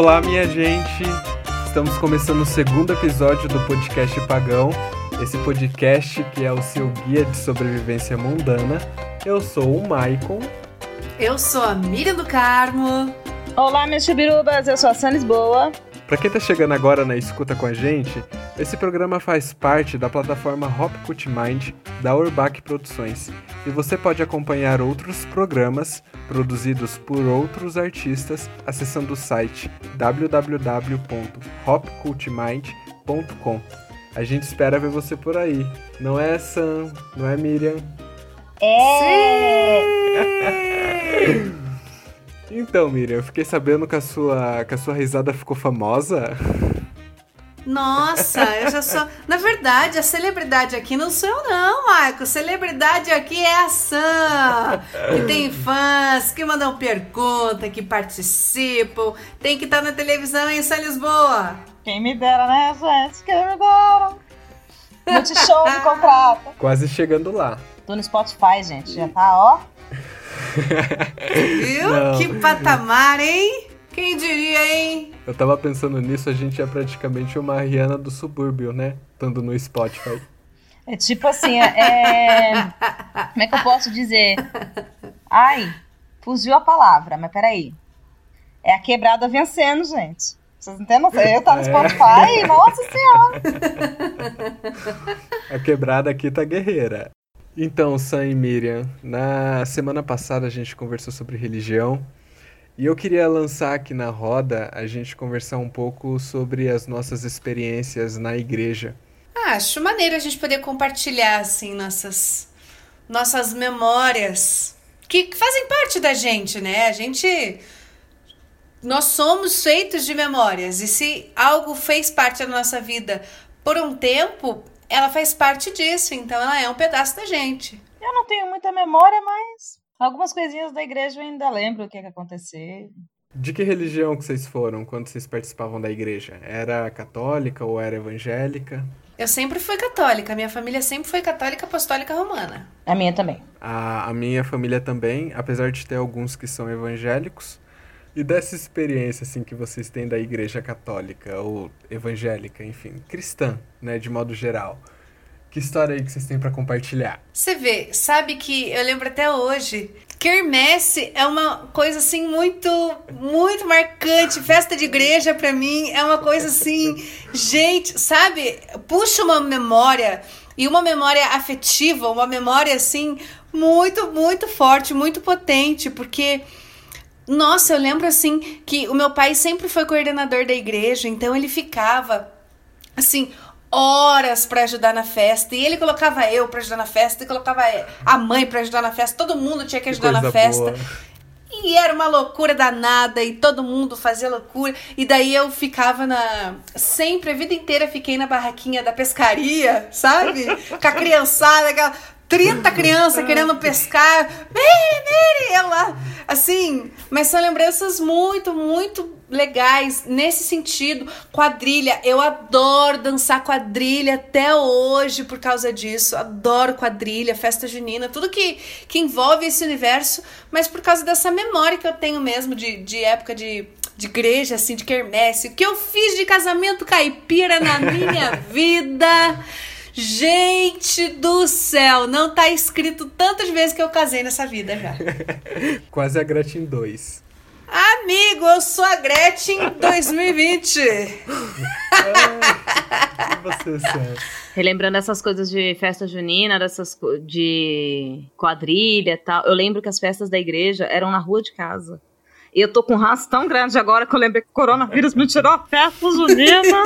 Olá, minha gente! Estamos começando o segundo episódio do podcast Pagão. Esse podcast que é o seu guia de sobrevivência mundana. Eu sou o Maicon. Eu sou a Miriam do Carmo. Olá, meus chubirubas, eu sou a Sam Lisboa. Para quem tá chegando agora na escuta com a gente, esse programa faz parte da plataforma Hop Cut Mind da Urbac Produções e você pode acompanhar outros programas produzidos por outros artistas acessando o site www.hopcultmind.com. A gente espera ver você por aí. Não é Sam, não é Miriam? É! Então, Miriam, eu fiquei sabendo que a sua, que a sua risada ficou famosa. Nossa, eu já sou. Na verdade, a celebridade aqui não sou eu, não, Marco. Celebridade aqui é a Sam, que tem fãs, que mandam pergunta, que participam. Tem que estar na televisão em São Lisboa. Quem me dera, né, gente? Quem me dera? Multishow me contrata. Quase chegando lá. Tô no Spotify, gente. Já tá, ó. Viu? Não. Que patamar, hein? Quem diria, hein? Eu tava pensando nisso, a gente é praticamente uma Rihanna do subúrbio, né? Estando no Spotify. É tipo assim, é. Como é que eu posso dizer? Ai, fugiu a palavra, mas peraí. É a quebrada vencendo, gente. Vocês não têm noção? Eu tá no É. Spotify, nossa senhora. A quebrada aqui tá guerreira. Então, Sam e Miriam, na semana passada a gente conversou sobre religião e eu queria lançar aqui na roda a gente conversar um pouco sobre as nossas experiências na igreja. Ah, acho maneiro a gente poder compartilhar, assim, nossas, nossas memórias que, que fazem parte da gente, né? A gente. Nós somos feitos de memórias e se algo fez parte da nossa vida por um tempo, ela faz parte disso, então ela é um pedaço da gente. Eu não tenho muita memória, mas algumas coisinhas da igreja eu ainda lembro o que, que aconteceu. De que religião que vocês foram quando vocês participavam da igreja? Era católica ou era evangélica? Eu sempre fui católica, minha família sempre foi católica apostólica romana. A minha também. A, a minha família também, apesar de ter alguns que são evangélicos. E dessa experiência assim que vocês têm da igreja católica ou evangélica, enfim, cristã, né, de modo geral. Que história aí que vocês têm pra compartilhar? Você vê, sabe que eu lembro até hoje. Quermesse é uma coisa assim muito, muito marcante. Festa de igreja pra mim é uma coisa assim, gente, sabe? Puxa uma memória e uma memória afetiva, uma memória assim muito, muito forte, muito potente, porque nossa, eu lembro assim que o meu pai sempre foi coordenador da igreja, então ele ficava assim horas pra ajudar na festa e ele colocava eu pra ajudar na festa e colocava a mãe pra ajudar na festa, todo mundo tinha que ajudar na coisa festa. boa. E era uma loucura danada e todo mundo fazia loucura. E daí eu ficava na. Sempre, a vida inteira, fiquei na barraquinha da pescaria, sabe? Com a criançada, aquela. 30 crianças querendo pescar. Miri, Miri! Ela. Assim, mas são lembranças muito, muito legais nesse sentido. Quadrilha, eu adoro dançar quadrilha até hoje por causa disso. Adoro quadrilha, festa junina, tudo que, que envolve esse universo, mas por causa dessa memória que eu tenho mesmo de, de época de, de igreja, assim, de quermesse. O que eu fiz de casamento caipira na minha vida. Gente do céu, não tá escrito tantas vezes que eu casei nessa vida já. Quase a Gretchen 2. Amigo, eu sou a Gretchen 2020. E você? Relembrando essas coisas de festa junina, dessas de quadrilha e tal. Eu lembro que as festas da igreja eram na rua de casa. E eu tô com um ranço tão grande agora que eu lembrei que o coronavírus me tirou a festa junina.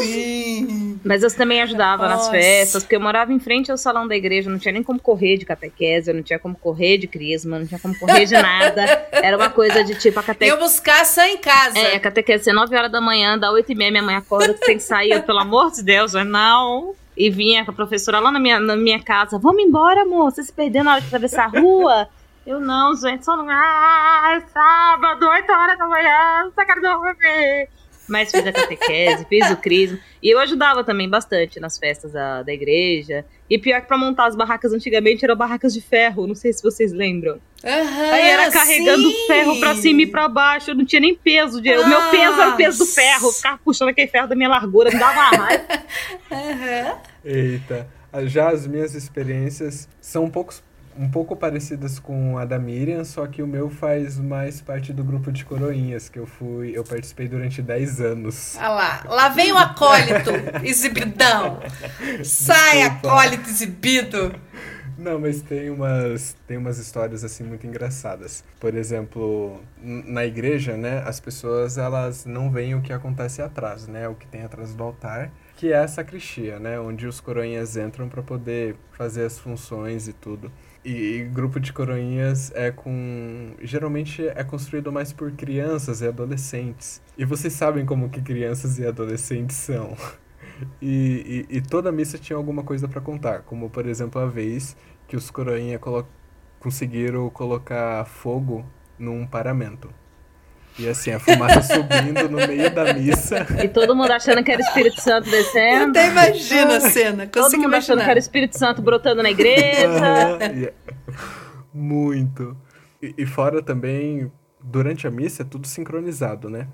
Sim. Mas eu também ajudava nas Nossa. festas, porque eu morava em frente ao salão da igreja, não tinha nem como correr de catequese, não tinha como correr de crisma, não tinha como correr de nada. Era uma coisa de tipo a catequese. Eu buscar só em casa. É, a catequese ser 9 horas da manhã, dá 8 e meia, minha mãe acorda, que tem que sair, eu, pelo amor de Deus, eu não. E vinha com a professora lá na minha, na minha casa, vamos embora, amor, você se perdeu na hora de atravessar a rua? Eu não, gente, só não. Ah, é sábado, 8 horas da manhã, só quero dormir. Mas fiz a catequese, fiz o crisma. E eu ajudava também bastante nas festas da, da igreja. E pior que pra montar as barracas antigamente eram barracas de ferro, não sei se vocês lembram. Uhum, Aí era carregando sim. ferro pra cima e pra baixo, eu não tinha nem peso. De... O meu peso era o peso do ferro, eu ficava puxando aquele ferro da minha largura, me dava uma raiva. Aham. Eita. Já as minhas experiências são um pouco, um pouco parecidas com a da Miriam, só que o meu faz mais parte do grupo de coroinhas, que eu fui, eu participei durante 10 anos. Olha lá, lá vem o acólito, exibidão. Sai, Desculpa. acólito exibido. Não, mas tem umas, tem umas histórias assim muito engraçadas. Por exemplo, na igreja, né, as pessoas elas não veem o que acontece atrás, né, o que tem atrás do altar, que é a sacristia, né, onde os coroinhas entram para poder fazer as funções e tudo. E, e grupo de coroinhas é com geralmente é construído mais por crianças e adolescentes. E vocês sabem como que crianças e adolescentes são. E, e, e toda missa tinha alguma coisa para contar, como por exemplo a vez que os coroinha colo conseguiram colocar fogo num paramento. E assim, a fumaça subindo no meio da missa. E todo mundo achando que era o Espírito Santo Eu descendo. até imagino a cena, Todo consigo mundo achando que imaginar. era o Espírito Santo brotando na igreja. E- Muito. E, e fora também, durante a missa é tudo sincronizado, né?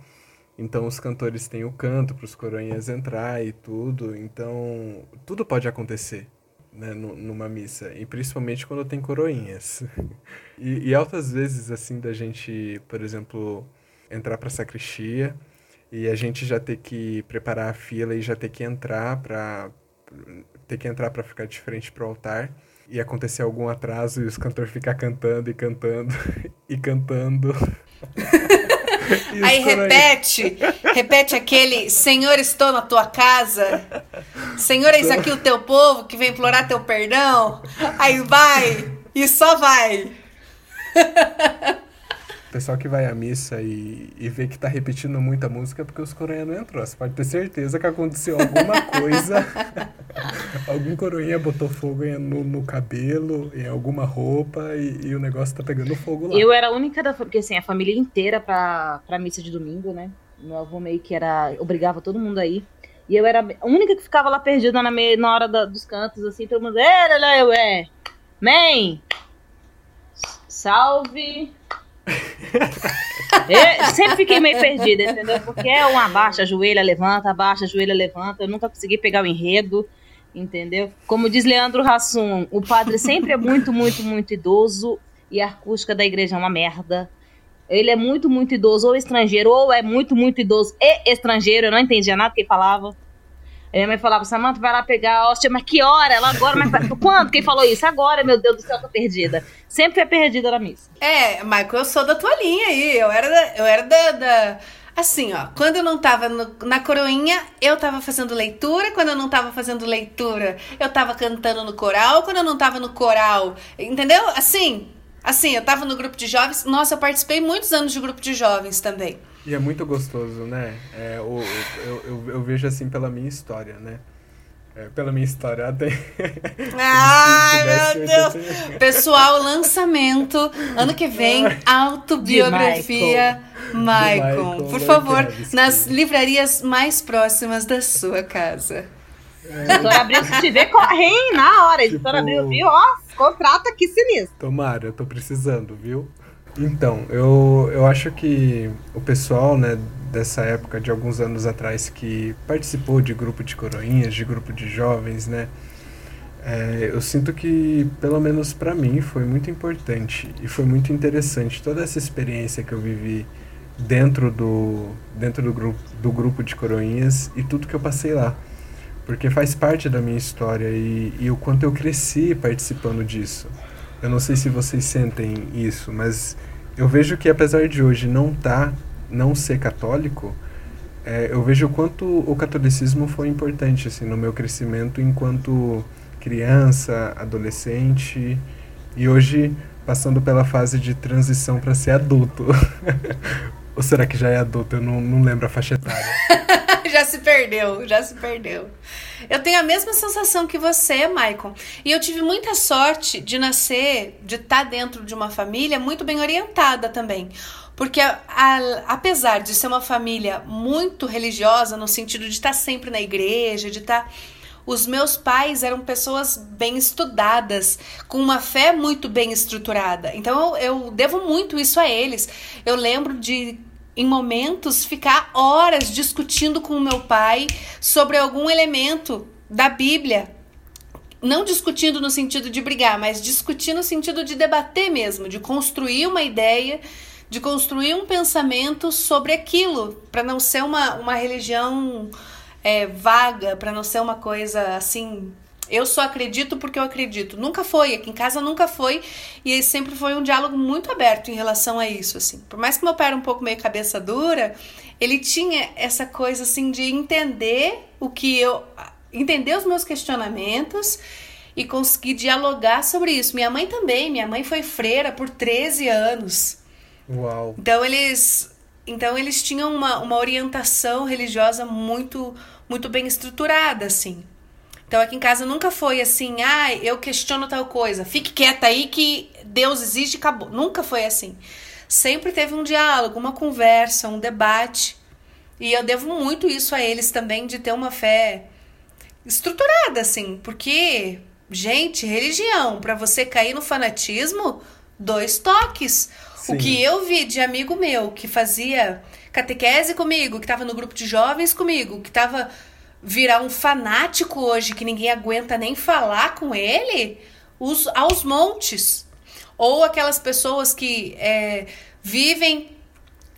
Então os cantores têm o canto para os coroinhas entrar e tudo. Então tudo pode acontecer né, nu- numa missa. E principalmente quando tem coroinhas. E, e altas vezes, assim, da gente, por exemplo, entrar para sacristia e a gente já ter que preparar a fila e já ter que entrar para ter que entrar para ficar de frente pro altar e acontecer algum atraso e os cantores ficar cantando e cantando e cantando. Aí repete, repete aquele Senhor, estou na tua casa. Senhor, eis aqui o teu povo que vem implorar teu perdão. Aí vai e só vai. Pessoal que vai à missa e, e vê que tá repetindo muita música é porque os não entrou. Você pode ter certeza que aconteceu alguma coisa. Algum coroinha botou fogo em- no, no cabelo, em alguma roupa e, e o negócio tá pegando fogo lá. Eu era a única da porque assim, a família inteira pra, pra missa de domingo, né? Meu avô meio que era. obrigava todo mundo a ir. E eu era a única que ficava lá perdida na, me, na hora da- dos cantos, assim, todo mundo. Lá, eu é. Man! Salve! Eu sempre fiquei meio perdida, entendeu? Porque é um abaixa, ajoelha, levanta, abaixa, ajoelha, levanta. Eu nunca consegui pegar o enredo, entendeu? Como diz Leandro Hassum, o padre sempre é muito, muito, muito idoso e a acústica da igreja é uma merda. Ele é muito, muito idoso, ou estrangeiro, ou é muito, muito idoso e estrangeiro. Eu não entendia nada que ele falava. Minha mãe falava, Samanta, vai lá pegar a hóstia, mas que hora? Ela agora, mas quando? Quem falou isso? Agora, meu Deus do céu, tô perdida. Sempre é perdida na missa. É, Michael, eu sou da tua linha aí. Eu era da. Eu era da, da- Assim, ó, quando eu não tava no- na coroinha, eu tava fazendo leitura. Quando eu não tava fazendo leitura, eu tava cantando no coral. Quando eu não tava no coral, entendeu? Assim, assim, eu tava no grupo de jovens. Nossa, eu participei muitos anos de grupo de jovens também. E é muito gostoso, né? É, o, o- eu, eu, eu vejo assim pela minha história, né? É, pela minha história até. Ai, meu Deus! Pessoal, lançamento. Ano que vem, autobiografia Michael. Michael Por favor, nas livrarias mais próximas da sua casa. Editora Abril, se tiver, corre hein, na hora. Editora Tipo- Abril, viu? Ó, contrata aqui sinistro. Tomara, eu tô precisando, viu? Então, eu, eu acho que o pessoal, né, dessa época, de alguns anos atrás, que participou de grupo de coroinhas, de grupo de jovens, né, é, eu sinto que, pelo menos pra mim, foi muito importante e foi muito interessante toda essa experiência que eu vivi dentro do, dentro do, grupo, do grupo de coroinhas e tudo que eu passei lá. Porque faz parte da minha história e, e o quanto eu cresci participando disso. Eu não sei se vocês sentem isso, mas eu vejo que apesar de hoje não tá, não ser católico, é, eu vejo o quanto o catolicismo foi importante assim no meu crescimento enquanto criança, adolescente e hoje passando pela fase de transição para ser adulto. Ou será que já é adulto? Eu não, não lembro a faixa etária. Já se perdeu, já se perdeu. Eu tenho a mesma sensação que você, Maicon. E eu tive muita sorte de nascer, de estar dentro de uma família muito bem orientada também. Porque a, a, apesar de ser uma família muito religiosa, no sentido de estar sempre na igreja, de estar. Os meus pais eram pessoas bem estudadas, com uma fé muito bem estruturada. Então eu, eu devo muito isso a eles. Eu lembro de em momentos, ficar horas discutindo com o meu pai sobre algum elemento da Bíblia. Não discutindo no sentido de brigar, mas discutindo no sentido de debater mesmo, de construir uma ideia, de construir um pensamento sobre aquilo, para não ser uma, uma religião é, vaga, para não ser uma coisa assim eu só acredito porque eu acredito. Nunca foi, aqui em casa nunca foi. E sempre foi um diálogo muito aberto em relação a isso, assim. Por mais que meu pai era um pouco meio cabeça dura, ele tinha essa coisa, assim, de entender o que eu... Entender os meus questionamentos e conseguir dialogar sobre isso. Minha mãe também. Minha mãe foi freira por 13 anos. Uau. Então eles... Então eles tinham uma, uma orientação religiosa muito, muito bem estruturada, assim. Então aqui em casa nunca foi assim, ah, eu questiono tal coisa, fique quieta aí que Deus existe e acabou. Nunca foi assim. Sempre teve um diálogo, uma conversa, um debate. E eu devo muito isso a eles também, de ter uma fé estruturada, assim, porque, gente, religião, para você cair no fanatismo, dois toques. Sim. O que eu vi de amigo meu que fazia catequese comigo, que estava no grupo de jovens comigo, que estava virar um fanático hoje que ninguém aguenta nem falar com ele, os, aos montes. Ou aquelas pessoas que é, vivem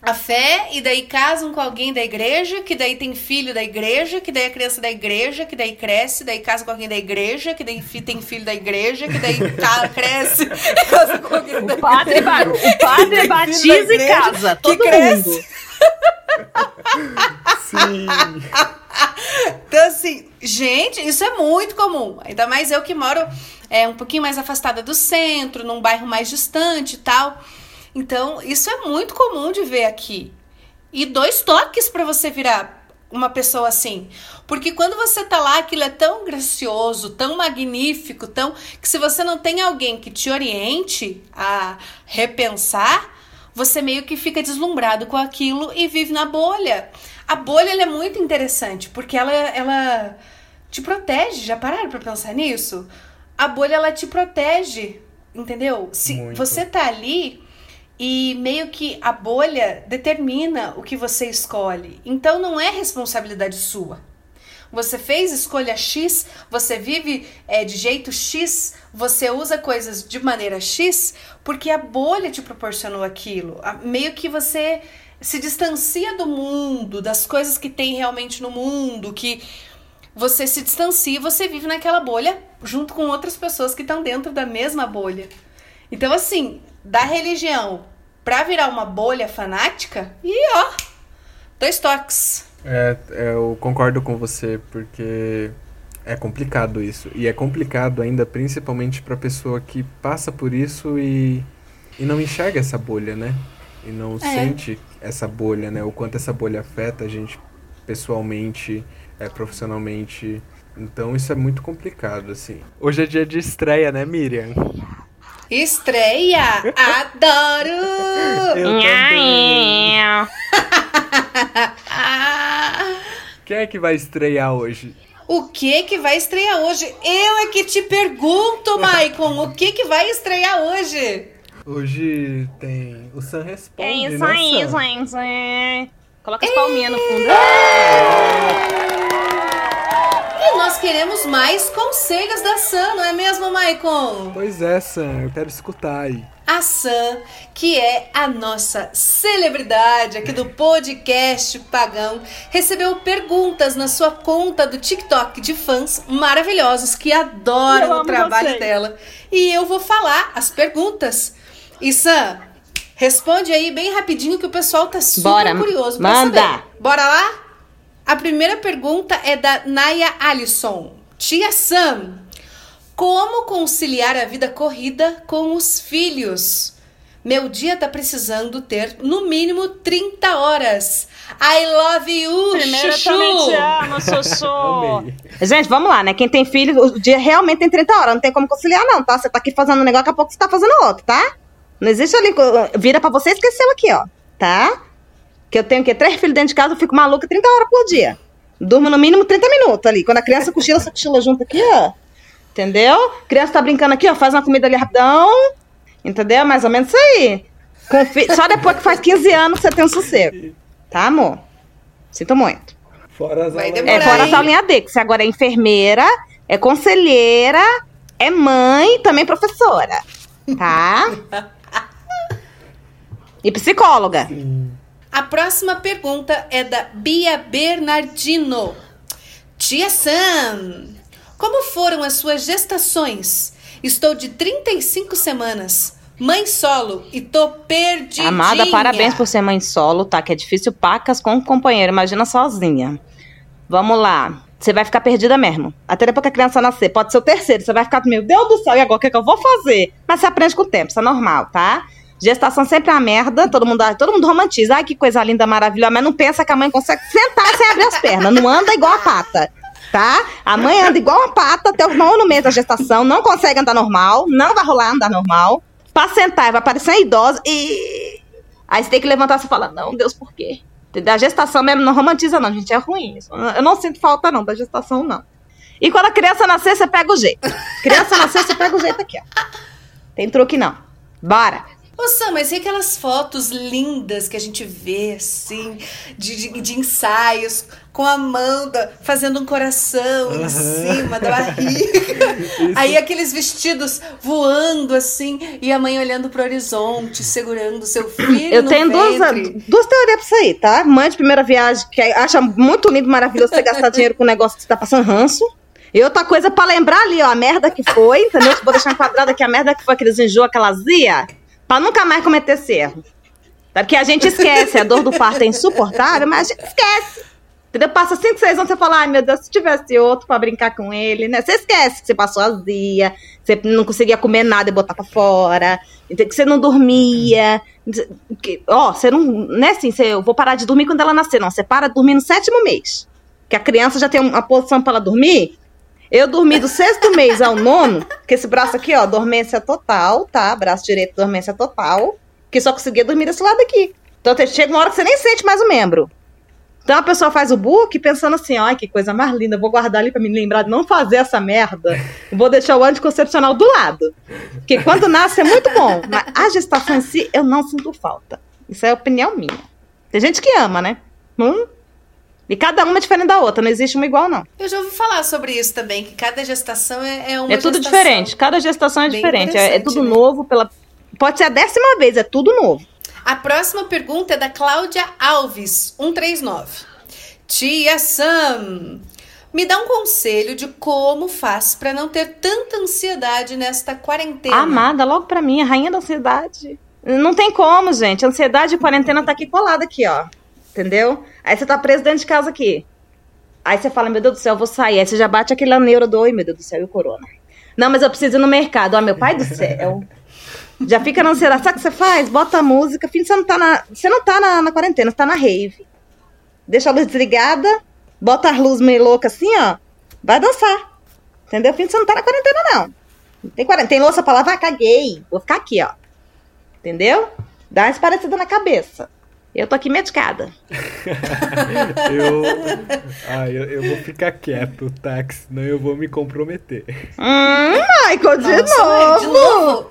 a fé e daí casam com alguém da igreja, que daí tem filho da igreja, que daí é criança da igreja, que daí cresce, daí casa com alguém da igreja, que daí tem filho da igreja, que daí cresce e casa com alguém da o padre, igreja. O padre batiza e casa, todo que cresce. mundo. Sim. então, assim, gente, isso é muito comum. Ainda mais eu que moro é, um pouquinho mais afastada do centro, num bairro mais distante e tal. Então, isso é muito comum de ver aqui. E dois toques para você virar uma pessoa assim. Porque quando você tá lá, aquilo é tão gracioso, tão magnífico, tão que se você não tem alguém que te oriente a repensar, você meio que fica deslumbrado com aquilo e vive na bolha. A bolha é muito interessante, porque ela, ela te protege. Já pararam pra pensar nisso? A bolha, ela te protege, entendeu? Se muito. você tá ali e meio que a bolha determina o que você escolhe. Então não é responsabilidade sua. Você fez escolha X, você vive é, de jeito X, você usa coisas de maneira X, porque a bolha te proporcionou aquilo. Meio que você se distancia do mundo, das coisas que tem realmente no mundo, que você se distancia e você vive naquela bolha junto com outras pessoas que estão dentro da mesma bolha. Então, assim, da religião pra virar uma bolha fanática, e ó, dois toques. É, eu concordo com você, porque é complicado isso. E é complicado ainda, principalmente pra pessoa que passa por isso e, e não enxerga essa bolha, né? E não é. sente essa bolha, né? O quanto essa bolha afeta a gente pessoalmente, é, profissionalmente. Então isso é muito complicado, assim. Hoje é dia de estreia, né, Miriam? Estreia! Adoro! Eu também. Quem é que vai estrear hoje? O que que vai estrear hoje? Eu é que te pergunto, Maicon, o que que vai estrear hoje? Hoje tem o Sam Responde, É isso né, aí, Sam? gente. Coloca as palminhas no fundo. E nós queremos mais conselhos da Sam, não é mesmo, Maicon? Pois é, Sam, eu quero escutar aí. A Sam, que é a nossa celebridade aqui do podcast Pagão, recebeu perguntas na sua conta do TikTok de fãs maravilhosos que adoram o trabalho vocês. dela. E eu vou falar as perguntas. E Sam, responde aí bem rapidinho que o pessoal tá super Bora, curioso pra manda. saber. Bora lá? A primeira pergunta é da Naya Alisson. Tia Sam, como conciliar a vida corrida com os filhos? Meu dia tá precisando ter no mínimo 30 horas. I love you, Primeiro, eu chuchu. também te amo. Gente, vamos lá, né? Quem tem filho, o dia realmente tem 30 horas. Não tem como conciliar, não, tá? Você tá aqui fazendo um negócio, daqui a pouco você tá fazendo outro, tá? Não existe ali. Vira pra você e esqueceu aqui, ó. Tá? Que eu tenho que três filhos dentro de casa, eu fico maluca 30 horas por dia. Durmo no mínimo 30 minutos ali. Quando a criança cochila, você cochila junto aqui, ó. Entendeu? Criança tá brincando aqui, ó. Faz uma comida ali rapidão. Entendeu? Mais ou menos isso aí. Com fi- Só depois que faz 15 anos você tem um sossego. Tá, amor? Sinto muito. Fora as Vai aulas- demorar, É fora hein? as aulinhas D, que você agora é enfermeira, é conselheira, é mãe e também professora. Tá? E psicóloga. A próxima pergunta é da Bia Bernardino. Tia Sam, como foram as suas gestações? Estou de 35 semanas, mãe solo e tô perdidinha. Amada, parabéns por ser mãe solo, tá? Que é difícil pacas com um companheiro, imagina sozinha. Vamos lá. Você vai ficar perdida mesmo. Até depois que a criança nascer. Pode ser o terceiro. Você vai ficar, meu Deus do céu, e agora o que, é que eu vou fazer? Mas você aprende com o tempo, isso é normal, tá? Gestação sempre é uma merda, todo mundo, todo mundo romantiza. Ai, que coisa linda, maravilhosa. Mas não pensa que a mãe consegue sentar sem abrir as pernas. Não anda igual a pata, tá? A mãe anda igual a pata até o nono mês da gestação. Não consegue andar normal. Não vai rolar andar normal. Pra sentar, vai parecer uma idosa e... Aí você tem que levantar e falar, não, Deus, por quê? Da gestação mesmo não romantiza, não, gente. É ruim. isso. Eu não sinto falta, não, da gestação, não. E quando a criança nascer, você pega o jeito. Criança nascer, você pega o jeito aqui, ó. Tem truque, não. Bora. Ô Sam, mas e aquelas fotos lindas que a gente vê, assim, de, de, de ensaios, com a Amanda fazendo um coração em Aham. cima da barriga. Aí aqueles vestidos voando, assim, e a mãe olhando pro horizonte, segurando seu filho Eu no tenho duas, duas teorias pra isso aí, tá? Mãe de primeira viagem, que acha muito lindo, maravilhoso você gastar dinheiro com um negócio que você tá passando ranço. E outra coisa pra lembrar ali, ó, a merda que foi, entendeu? Vou deixar enquadrado aqui a merda que foi, aqueles enjoo, aquela zia, pra nunca mais cometer esse erro. Tá? Porque a gente esquece, a dor do parto é insuportável, mas a gente esquece. Entendeu? Passa 5, 6 anos, você fala, ai meu Deus, se tivesse outro pra brincar com ele, né? Você esquece que você passou azia, você não conseguia comer nada e botar pra fora, que você não dormia. que- Ó, você não. Não é assim, você, eu vou parar de dormir quando ela nascer, não. Você para dormir no sétimo mês. Que a criança já tem uma posição pra ela dormir. Eu dormi do sexto mês ao nono, que esse braço aqui, ó, dormência total, tá? Braço direito, dormência total. Que só conseguia dormir desse lado aqui. Então chega uma hora que você nem sente mais o membro. Então a pessoa faz o book pensando assim, ai, que coisa mais linda, vou guardar ali pra me lembrar de não fazer essa merda. Vou deixar o anticoncepcional do lado. Porque quando nasce é muito bom, mas a gestação em si eu não sinto falta. Isso é opinião minha. Tem gente que ama, né? Hum? E cada uma é diferente da outra, não existe uma igual, não. Eu já ouvi falar sobre isso também, que cada gestação é, é uma É tudo diferente, cada gestação é diferente. É, é tudo né? novo, pela... pode ser a décima vez, é tudo novo. A próxima pergunta é da Cláudia Alves, 139. Tia Sam, me dá um conselho de como faz pra não ter tanta ansiedade nesta quarentena. Amada, logo pra mim, a rainha da ansiedade. Não tem como, gente. A ansiedade e quarentena tá aqui colada aqui, ó. Entendeu? Aí você tá preso dentro de casa aqui. Aí você fala, meu Deus do céu, eu vou sair. Aí você já bate aquele neuro do, oi, meu Deus do céu, e o corona. Não, mas eu preciso ir no mercado. Ó, meu pai do céu. Já fica na ansiedade. Sabe o que você faz? Bota a música. Filho, você não tá na, você não tá na, na quarentena, você tá na rave. Deixa a luz desligada, bota a luz meio louca assim, ó. Vai dançar. Entendeu? Filho, você não tá na quarentena, não. Tem, tem louça pra lavar? Caguei. Vou ficar aqui, ó. Entendeu? Dá uma esparecida na cabeça. Eu tô aqui medicada. Eu, ah, eu, eu vou ficar quieto, tá? Que senão eu vou me comprometer. Hum, Michael, de Nossa, novo. de novo?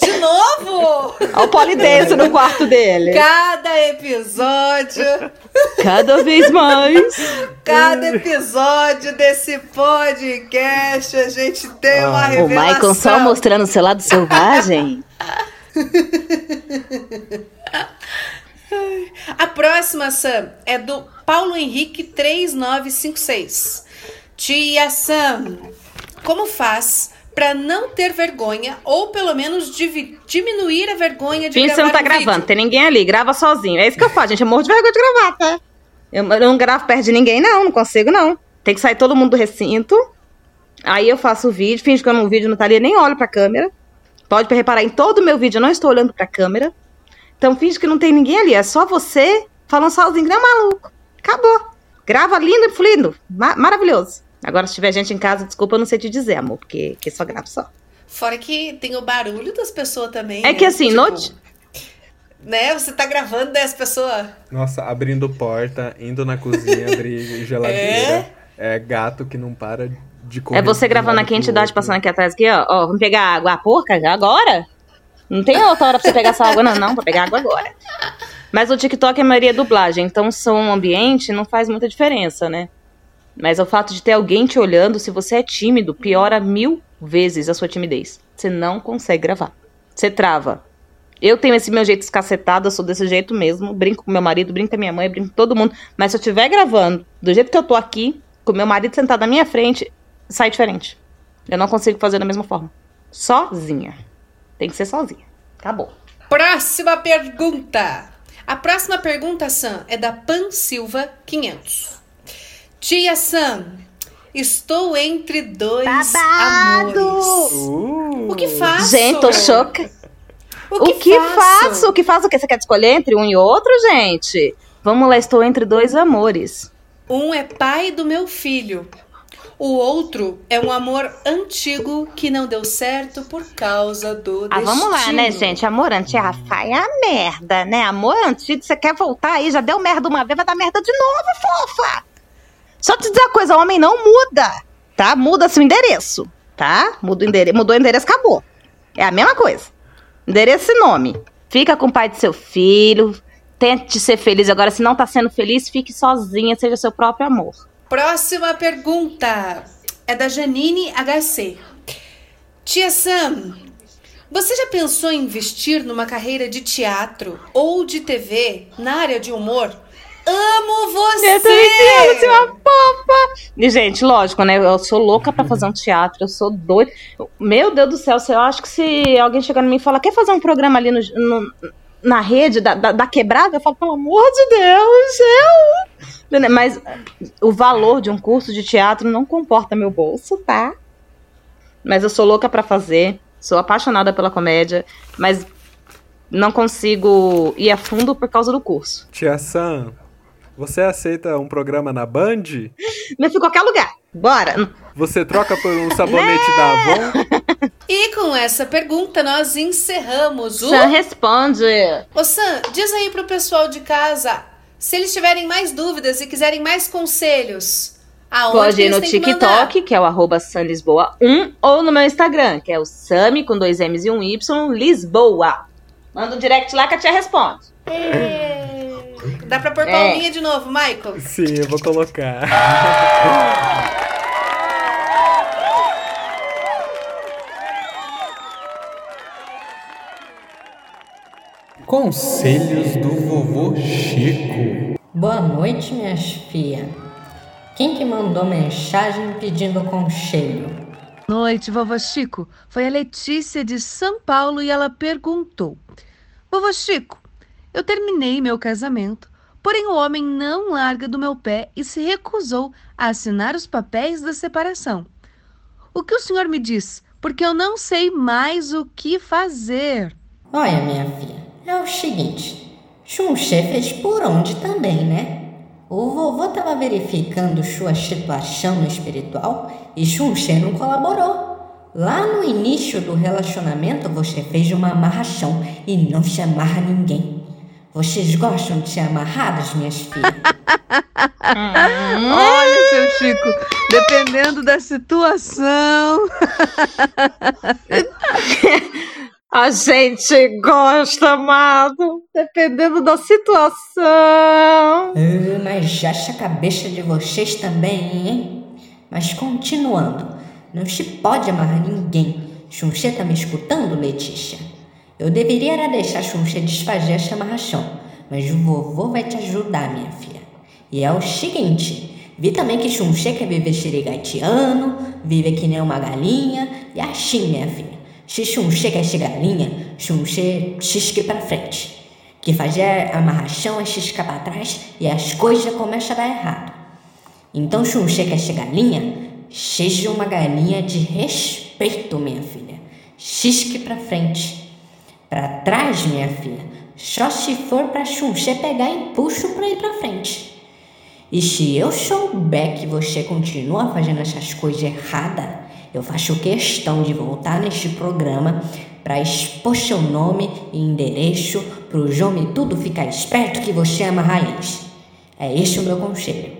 de novo? Olha o polidense no quarto dele. Cada episódio, Cada vez mais. cada episódio desse podcast, a gente tem uma Ah, O revelação. Michael só mostrando seu lado selvagem. A próxima, Sam, é do Paulo Henrique 3956. Tia Sam, como faz pra não ter vergonha ou pelo menos diminuir a vergonha de Finge que você gravar não tá um gravando, vídeo? tem ninguém ali, grava sozinho. É isso que eu faço, gente. Eu morro de vergonha de gravar, tá? Eu, eu não gravo perto de ninguém, não, não consigo, não. Tem que sair todo mundo do recinto. Aí eu faço o vídeo, finge que eu não, o vídeo não tá ali, nem olho pra câmera. Pode reparar, em todo o meu vídeo eu não estou olhando pra câmera. Então finge que não tem ninguém ali. É só você falando sozinho, que um maluco. Acabou. Grava lindo e fluindo. Ma maravilhoso. Agora, se tiver gente em casa, desculpa, eu não sei te dizer, amor, porque, porque só gravo só. Fora que tem o barulho das pessoas também. É né? que assim, Tipo, noite. Né? Você tá gravando 10 pessoas. Nossa, abrindo porta, indo na cozinha, abrir geladeira. É? gato que não para de correr. É você gravando aqui, a entidade passando aqui atrás, aqui, ó. Ó, vamos pegar água. A porca agora? Não tem outra hora pra você pegar essa água, não, não, pra pegar água agora. Mas o TikTok é a maioria dublagem, então som ambiente não faz muita diferença, né? Mas o fato de ter alguém te olhando, se você é tímido, piora mil vezes a sua timidez. Você não consegue gravar. Você trava. Eu tenho esse meu jeito escacetado, eu sou desse jeito mesmo. Brinco com meu marido, brinco com minha mãe, brinco com todo mundo. Mas se eu estiver gravando do jeito que eu tô aqui, com meu marido sentado na minha frente, sai diferente. Eu não consigo fazer da mesma forma. Sozinha. Tem que ser sozinha. Acabou. Próxima pergunta. A próxima pergunta, Sam, é da Pan Silva 500. Tia Sam, estou entre dois amores. Uh, O que faço? Gente, tô choca. O O que, que, faço? faço? O que faço? O que você quer escolher entre um e outro, gente? Vamos lá, estou entre dois amores. Um é pai do meu filho. O outro é um amor antigo que não deu certo por causa do Ah, vamos lá, né, destino. gente? Amor antigo é a merda, né? Amor antigo, você quer voltar aí, já deu merda uma vez, vai dar merda de novo, fofa! Só te dizer uma coisa, homem não muda, tá? Muda seu endereço, tá? Muda o endereço, mudou o endereço, acabou. É a mesma coisa. Endereço e nome. Fica com o pai do seu filho, tente ser feliz. Agora, se não tá sendo feliz, fique sozinha, seja seu próprio amor. Próxima pergunta é da Janine HC. Tia Sam, você já pensou em investir numa carreira de teatro ou de TV na área de humor? Amo você! Eu mentindo, você é uma fofa! E, gente, lógico, né? Eu sou louca pra fazer um teatro, eu sou doida. Meu Deus do céu, eu acho que se alguém chegar em mim e falar, quer fazer um programa ali no, no- na rede da, da, da quebrada, eu falo, pelo amor de Deus, eu. Mas o valor de um curso de teatro não comporta meu bolso, tá? Mas eu sou louca pra fazer, sou apaixonada pela comédia, mas não consigo ir a fundo por causa do curso. Tia Sam, você aceita um programa na Band? Me fui em qualquer lugar. Bora. Você troca por um sabonete da Avon? E com essa pergunta nós encerramos o. Sam responde. Ô Sam, diz aí pro pessoal de casa, se eles tiverem mais dúvidas e quiserem mais conselhos, aonde Pode ir no têm que? TikTok, que é o arroba samlisboa1, ou no meu Instagram, que é o Sami com dois M's e um Y, Lisboa. Manda um direct lá que a tia responde. Dá pra pôr É. palminha de novo, Michael? Sim, eu vou colocar. Conselhos do vovô Chico. Boa noite, minhas filhas. Quem que mandou mensagem pedindo conselho? Noite, vovô Chico. Foi a Letícia de São Paulo e ela perguntou: Vovô Chico, eu terminei meu casamento, porém o homem não larga do meu pé e se recusou a assinar os papéis da separação. O que o senhor me diz? Porque eu não sei mais o que fazer. Olha, minha filha, é o seguinte: Xunxê fez por onde também, né? O vovô tava verificando sua situação no espiritual e Xunxê não colaborou. Lá no início do relacionamento você fez uma amarração e não se amarra ninguém. Vocês gostam de ser amarradas, minhas filhas? Olha, seu Chico, dependendo da situação. A gente gosta, amado. Dependendo da situação. Ah, mas acha a cabeça de vocês também, hein? Mas continuando, não se pode amarrar ninguém. Xunxê tá me escutando, Letícia? Eu deveria era deixar Xunxê desfazer essa amarração, mas o vovô vai te ajudar, minha filha. E é o seguinte, vi também que Xunxê quer viver xerigateano, vive que nem uma galinha, e assim, minha filha. Se Xunxê quer ser galinha, Xunxê xisque pra frente que fazer amarração é xiscar pra trás e as coisas começam a dar errado. Então, Xunxê quer ser galinha? Seja uma galinha de respeito, minha filha. Xisque pra frente. Pra trás, minha filha. Só se for pra Xunxê pegar impulso pra ir pra frente. E se eu souber que você continua fazendo essas coisas erradas, eu faço questão de voltar neste programa para expor seu nome e endereço para o João tudo ficar esperto que você ama raiz. É este o meu conselho.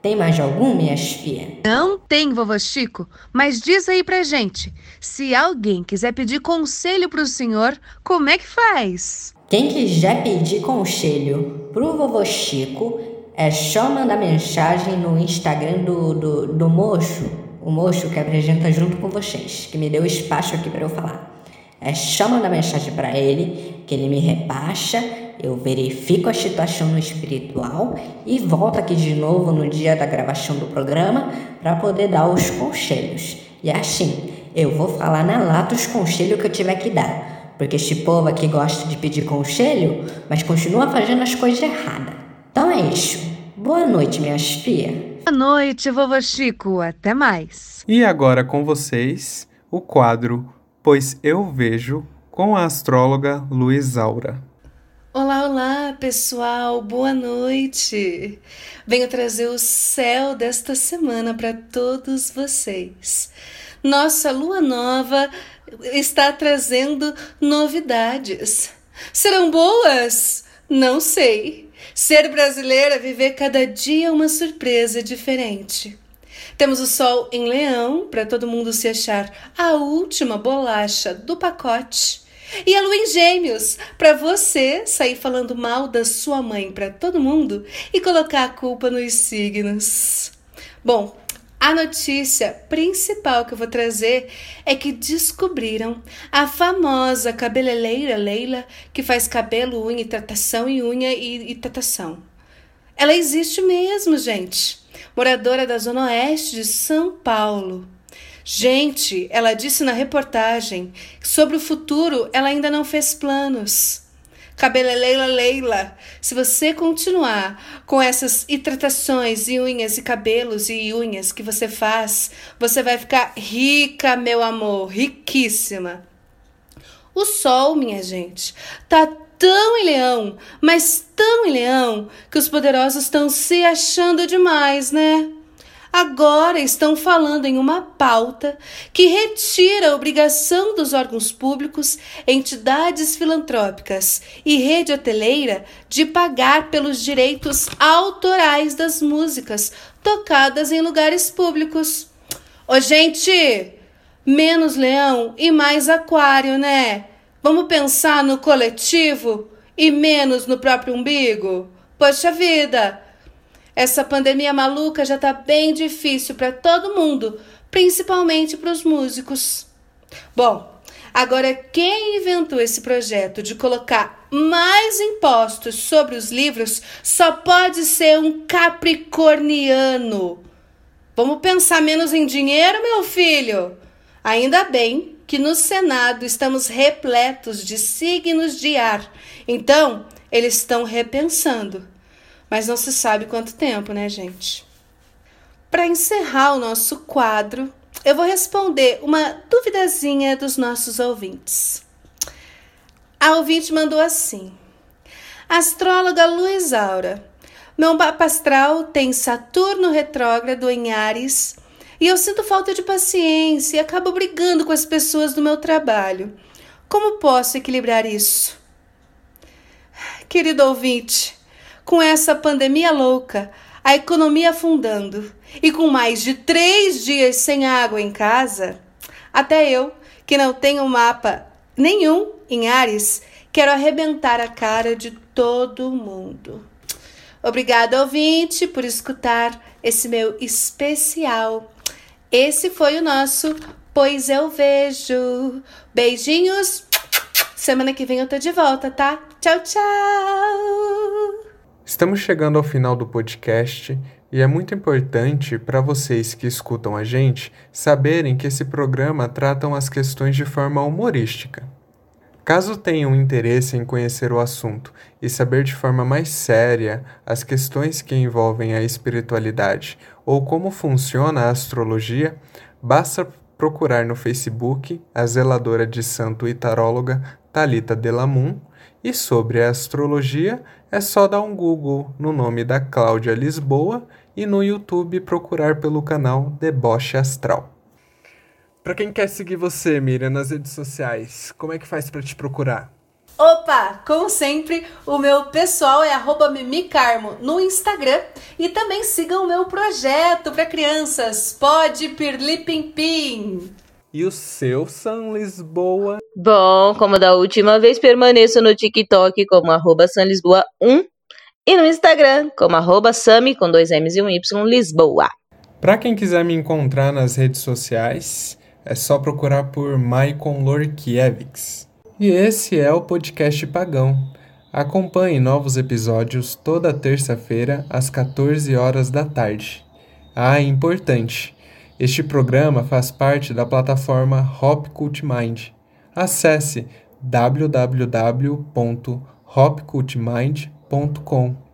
Tem mais algum, minhas filhas? Não tem, vovô Chico, mas diz aí pra gente. Se alguém quiser pedir conselho pro senhor, como é que faz? Quem quiser pedir conselho pro vovô Chico, é só mandar mensagem no Instagram do, do, do moço, o moço que apresenta junto com vocês, que me deu espaço aqui para eu falar. É só mandar mensagem para ele, que ele me repassa, eu verifico a situação no espiritual e volto aqui de novo no dia da gravação do programa para poder dar os conselhos. E assim, eu vou falar na lata os conselhos que eu tiver que dar. Porque esse povo aqui gosta de pedir conselho, mas continua fazendo as coisas erradas. Então é isso. Boa noite, minhas filhas. Boa noite, vovô Chico. Até mais. E agora com vocês, o quadro Pois Eu Vejo, com a astróloga Luiz Aura. Olá, olá, pessoal, boa noite. Venho trazer o céu desta semana para todos vocês. Nossa lua nova está trazendo novidades. Serão boas? Não sei. Ser brasileira é viver cada dia uma surpresa diferente. Temos o Sol em Leão, para todo mundo se achar a última bolacha do pacote. E a Lua em Gêmeos, para você sair falando mal da sua mãe para todo mundo e colocar a culpa nos signos. Bom, a notícia principal que eu vou trazer é que descobriram a famosa cabeleireira Leila, que faz cabelo, unha e tratação e unha e, e tratação. Ela existe mesmo, gente moradora da Zona Oeste de São Paulo. Gente, ela disse na reportagem que sobre o futuro ela ainda não fez planos. Cabeleleila Leila, se você continuar com essas hidratações e unhas e cabelos e unhas que você faz, você vai ficar rica, meu amor, riquíssima. O sol, minha gente, tá tão em leão, mas tão em leão, que os poderosos estão se achando demais, né? Agora estão falando em uma pauta que retira a obrigação dos órgãos públicos, entidades filantrópicas e rede hoteleira de pagar pelos direitos autorais das músicas tocadas em lugares públicos. Ô, gente, menos leão e mais aquário, né? Vamos pensar no coletivo e menos no próprio umbigo? Poxa vida! Essa pandemia maluca já tá bem difícil para todo mundo, principalmente para os músicos. Bom, agora quem inventou esse projeto de colocar mais impostos sobre os livros só pode ser um capricorniano. Vamos pensar menos em dinheiro, meu filho? Ainda bem que no Senado estamos repletos de signos de ar. Então, eles estão repensando. Mas não se sabe quanto tempo, né, gente? Para encerrar o nosso quadro, eu vou responder uma duvidazinha dos nossos ouvintes. A ouvinte mandou assim: Astróloga Luiz Aura, meu mapa astral tem Saturno retrógrado em Ares e eu sinto falta de paciência e acabo brigando com as pessoas do meu trabalho. Como posso equilibrar isso? Querido ouvinte, com essa pandemia louca, a economia afundando e com mais de três dias sem água em casa, até eu, que não tenho mapa nenhum em Ares, quero arrebentar a cara de todo mundo. Obrigada, ouvinte, por escutar esse meu especial esse foi o nosso Pois Eu Vejo. Beijinhos. Semana que vem eu tô de volta, tá? Tchau, tchau. Estamos chegando ao final do podcast e é muito importante para vocês que escutam a gente saberem que esse programa trata as questões de forma humorística. Caso tenham interesse em conhecer o assunto e saber de forma mais séria as questões que envolvem a espiritualidade ou como funciona a astrologia, basta procurar no Facebook a zeladora de santo e taróloga Talita Delamun e sobre a astrologia é só dar um Google no nome da Cláudia Lisboa e no YouTube procurar pelo canal Deboche Astral. Para quem quer seguir você, Miriam, nas redes sociais, como é que faz para te procurar? Opa, como sempre, o meu pessoal é mimicarmo no Instagram e também sigam o meu projeto para crianças, Pode Pirli Pim Pim. E o seu San Lisboa? Bom, como da última vez, permaneço no TikTok como arroba sanlisboa1 e no Instagram como arroba sami com dois M's e um Y Lisboa. Para quem quiser me encontrar nas redes sociais, é só procurar por Maicon Lorkiewicz. E esse é o podcast Pagão. Acompanhe novos episódios toda terça-feira às 14 horas da tarde. Ah, importante! Este programa faz parte da plataforma Hop Cult Mind. Acesse www.hopcultmind.com